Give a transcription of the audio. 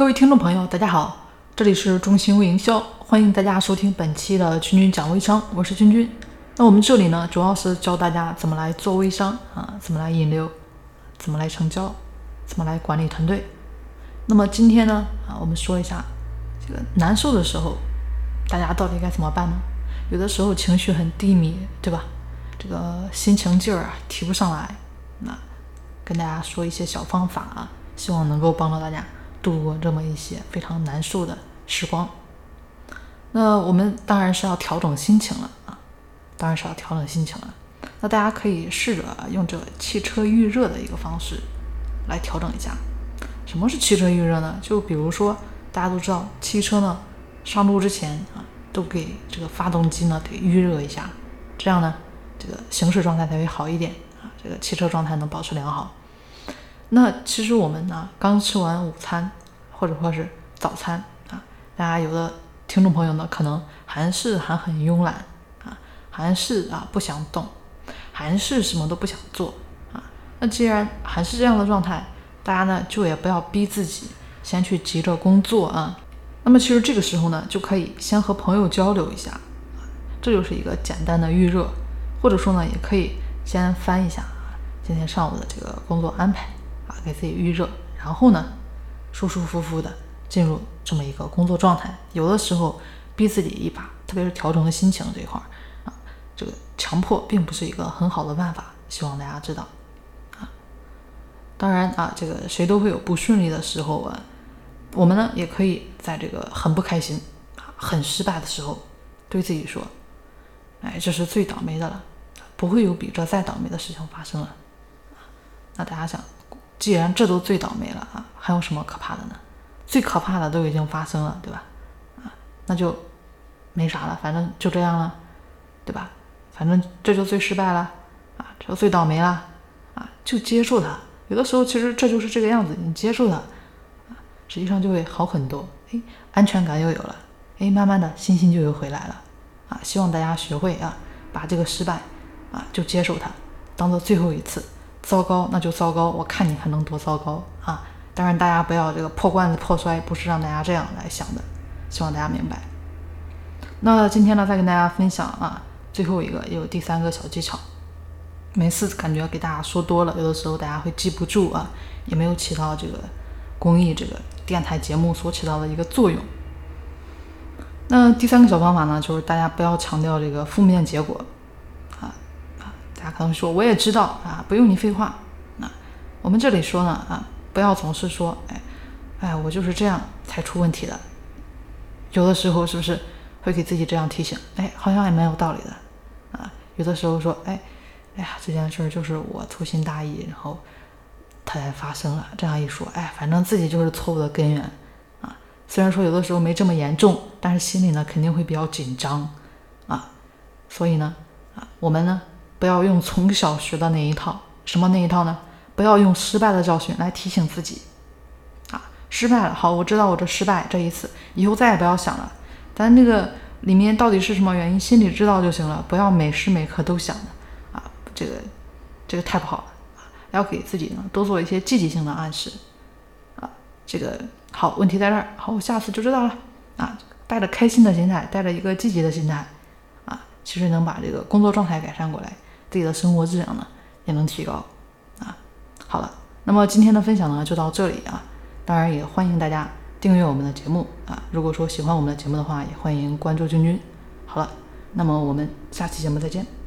各位听众朋友，大家好，这里是中心微营销，欢迎大家收听本期的君君讲微商，我是君君。那我们这里呢，主要是教大家怎么来做微商啊，怎么来引流，怎么来成交，怎么来管理团队。那么今天呢，啊，我们说一下这个难受的时候，大家到底该怎么办呢？有的时候情绪很低迷，对吧？这个心情劲儿啊提不上来，那跟大家说一些小方法啊，希望能够帮到大家。度过这么一些非常难受的时光，那我们当然是要调整心情了啊，当然是要调整心情了。那大家可以试着用这汽车预热的一个方式来调整一下。什么是汽车预热呢？就比如说大家都知道，汽车呢上路之前啊，都给这个发动机呢得预热一下，这样呢这个行驶状态才会好一点啊，这个汽车状态能保持良好。那其实我们呢，刚吃完午餐，或者说是早餐啊，大家有的听众朋友呢，可能还是还很慵懒啊，还是啊不想动，还是什么都不想做啊。那既然还是这样的状态，大家呢就也不要逼自己先去急着工作啊。那么其实这个时候呢，就可以先和朋友交流一下，这就是一个简单的预热，或者说呢，也可以先翻一下今天上午的这个工作安排。啊给自己预热，然后呢，舒舒服服的进入这么一个工作状态。有的时候逼自己一把，特别是调整的心情这一块儿啊，这个强迫并不是一个很好的办法。希望大家知道啊。当然啊，这个谁都会有不顺利的时候啊。我们呢，也可以在这个很不开心、很失败的时候，对自己说：“哎，这是最倒霉的了，不会有比这再倒霉的事情发生了。”那大家想？既然这都最倒霉了啊，还有什么可怕的呢？最可怕的都已经发生了，对吧？啊，那就没啥了，反正就这样了，对吧？反正这就最失败了啊，这就最倒霉了啊，就接受它。有的时候其实这就是这个样子，你接受它啊，实际上就会好很多。哎，安全感又有了，哎，慢慢的信心就又回来了啊。希望大家学会啊，把这个失败啊就接受它，当做最后一次。糟糕，那就糟糕。我看你还能多糟糕啊！当然，大家不要这个破罐子破摔，不是让大家这样来想的。希望大家明白。那今天呢，再跟大家分享啊，最后一个也有第三个小技巧。每次感觉给大家说多了，有的时候大家会记不住啊，也没有起到这个公益这个电台节目所起到的一个作用。那第三个小方法呢，就是大家不要强调这个负面结果。大家可能说，我也知道啊，不用你废话。那我们这里说呢啊，不要总是说，哎，哎，我就是这样才出问题的。有的时候是不是会给自己这样提醒？哎，好像也蛮有道理的啊。有的时候说，哎，哎呀，这件事儿就是我粗心大意，然后它才发生了。这样一说，哎，反正自己就是错误的根源啊。虽然说有的时候没这么严重，但是心里呢肯定会比较紧张啊。所以呢啊，我们呢。不要用从小学的那一套，什么那一套呢？不要用失败的教训来提醒自己，啊，失败了，好，我知道我这失败这一次，以后再也不要想了。咱那个里面到底是什么原因，心里知道就行了，不要每时每刻都想的，啊，这个这个太不好了，要给自己呢多做一些积极性的暗示，啊，这个好，问题在这儿，好，我下次就知道了，啊，带着开心的心态，带着一个积极的心态，啊，其实能把这个工作状态改善过来。自己的生活质量呢也能提高啊。好了，那么今天的分享呢就到这里啊。当然也欢迎大家订阅我们的节目啊。如果说喜欢我们的节目的话，也欢迎关注君君。好了，那么我们下期节目再见。